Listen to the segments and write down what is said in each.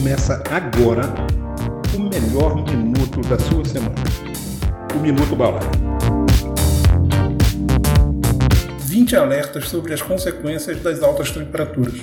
Começa agora o melhor minuto da sua semana. O Minuto Balada. 20 alertas sobre as consequências das altas temperaturas.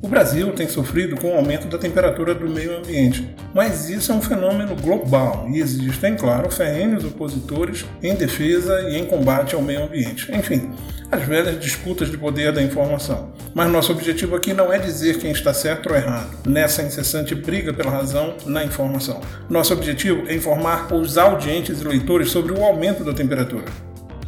O Brasil tem sofrido com o aumento da temperatura do meio ambiente, mas isso é um fenômeno global e existem, claro, ferrenhos opositores em defesa e em combate ao meio ambiente. Enfim, as velhas disputas de poder da informação. Mas nosso objetivo aqui não é dizer quem está certo ou errado nessa incessante briga pela razão na informação. Nosso objetivo é informar os audientes e leitores sobre o aumento da temperatura.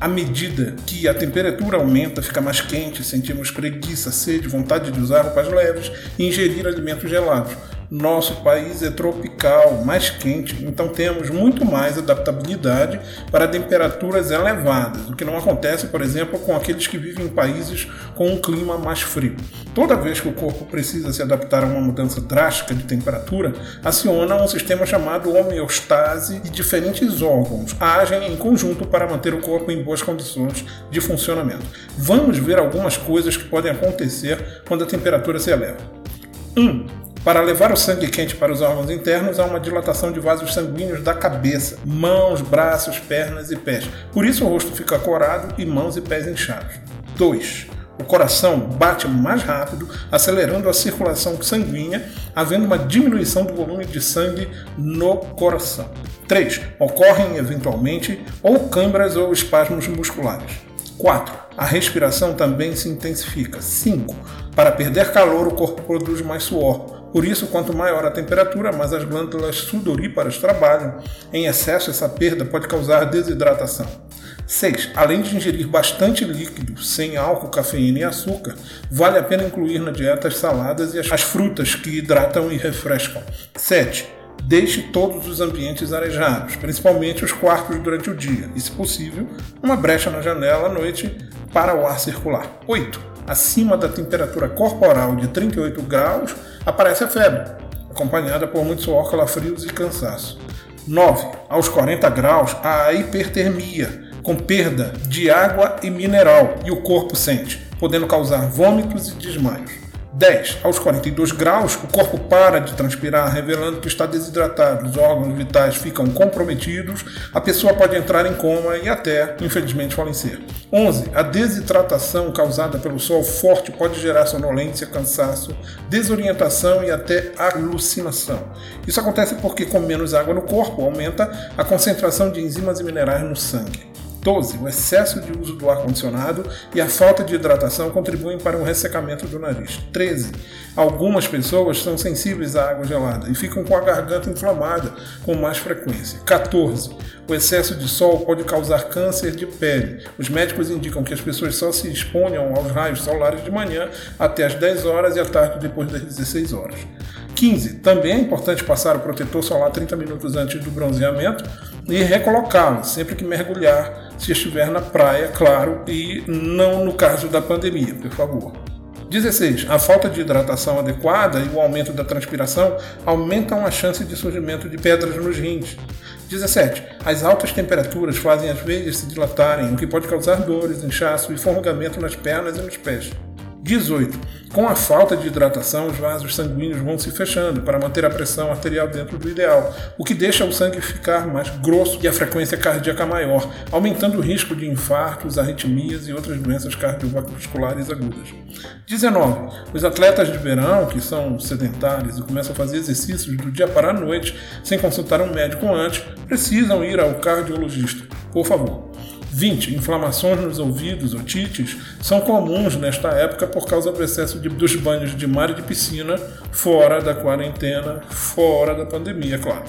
À medida que a temperatura aumenta, fica mais quente, sentimos preguiça, sede, vontade de usar roupas leves e ingerir alimentos gelados. Nosso país é tropical, mais quente, então temos muito mais adaptabilidade para temperaturas elevadas, o que não acontece, por exemplo, com aqueles que vivem em países com um clima mais frio. Toda vez que o corpo precisa se adaptar a uma mudança drástica de temperatura, aciona um sistema chamado homeostase e diferentes órgãos agem em conjunto para manter o corpo em boas condições de funcionamento. Vamos ver algumas coisas que podem acontecer quando a temperatura se eleva. 1. Um, para levar o sangue quente para os órgãos internos, há uma dilatação de vasos sanguíneos da cabeça, mãos, braços, pernas e pés. Por isso o rosto fica corado e mãos e pés inchados. 2. O coração bate mais rápido, acelerando a circulação sanguínea, havendo uma diminuição do volume de sangue no coração. 3. Ocorrem eventualmente ou câimbras ou espasmos musculares. 4. A respiração também se intensifica. 5. Para perder calor, o corpo produz mais suor. Por isso, quanto maior a temperatura, mais as glândulas sudoríparas trabalham. Em excesso, essa perda pode causar desidratação. 6. Além de ingerir bastante líquido, sem álcool, cafeína e açúcar, vale a pena incluir na dieta as saladas e as frutas que hidratam e refrescam. 7. Deixe todos os ambientes arejados, principalmente os quartos durante o dia, e, se possível, uma brecha na janela à noite para o ar circular. 8 acima da temperatura corporal de 38 graus, aparece a febre, acompanhada por muito suor, calafrios e cansaço. 9. Aos 40 graus, a hipertermia, com perda de água e mineral, e o corpo sente, podendo causar vômitos e desmaios. 10. Aos 42 graus, o corpo para de transpirar, revelando que está desidratado, os órgãos vitais ficam comprometidos, a pessoa pode entrar em coma e até, infelizmente, falecer. 11. A desidratação causada pelo sol forte pode gerar sonolência, cansaço, desorientação e até alucinação. Isso acontece porque, com menos água no corpo, aumenta a concentração de enzimas e minerais no sangue. 12. O excesso de uso do ar-condicionado e a falta de hidratação contribuem para um ressecamento do nariz. 13. Algumas pessoas são sensíveis à água gelada e ficam com a garganta inflamada com mais frequência. 14. O excesso de sol pode causar câncer de pele. Os médicos indicam que as pessoas só se exponham aos raios solares de manhã até as 10 horas e à tarde depois das 16 horas. 15. Também é importante passar o protetor solar 30 minutos antes do bronzeamento e recolocá-lo sempre que mergulhar, se estiver na praia, claro, e não no caso da pandemia, por favor. 16. A falta de hidratação adequada e o aumento da transpiração aumentam a chance de surgimento de pedras nos rins. 17. As altas temperaturas fazem as veias se dilatarem, o que pode causar dores, inchaço e formigamento nas pernas e nos pés. 18. Com a falta de hidratação, os vasos sanguíneos vão se fechando para manter a pressão arterial dentro do ideal, o que deixa o sangue ficar mais grosso e a frequência cardíaca maior, aumentando o risco de infartos, arritmias e outras doenças cardiovasculares agudas. 19. Os atletas de verão, que são sedentários e começam a fazer exercícios do dia para a noite sem consultar um médico antes, precisam ir ao cardiologista. Por favor. 20. Inflamações nos ouvidos, otites, são comuns nesta época por causa do excesso de, dos banhos de mar e de piscina fora da quarentena, fora da pandemia, claro.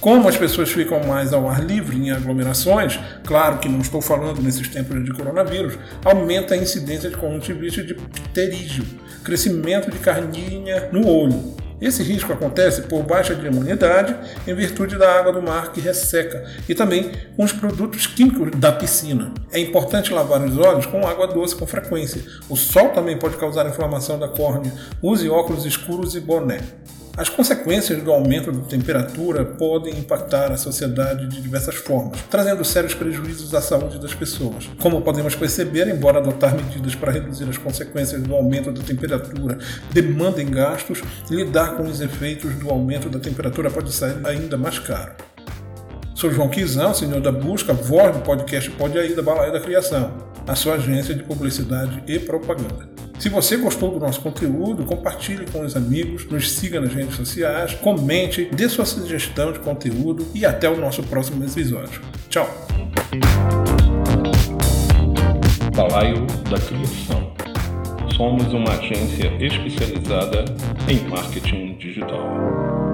Como as pessoas ficam mais ao ar livre em aglomerações, claro que não estou falando nesses tempos de coronavírus, aumenta a incidência de conjuntivite de pterígio, crescimento de carninha no olho, esse risco acontece por baixa de imunidade em virtude da água do mar que resseca e também com os produtos químicos da piscina. É importante lavar os olhos com água doce com frequência. O sol também pode causar inflamação da córnea. Use óculos escuros e boné. As consequências do aumento da temperatura podem impactar a sociedade de diversas formas, trazendo sérios prejuízos à saúde das pessoas. Como podemos perceber, embora adotar medidas para reduzir as consequências do aumento da temperatura demandem gastos, lidar com os efeitos do aumento da temperatura pode sair ainda mais caro. Sou João Quizão, senhor da busca, voz do podcast Pode Aí da Balaia da Criação, a sua agência de publicidade e propaganda. Se você gostou do nosso conteúdo, compartilhe com os amigos, nos siga nas redes sociais, comente, dê sua sugestão de conteúdo e até o nosso próximo episódio. Tchau! Balaio da Criação. Somos uma agência especializada em marketing digital.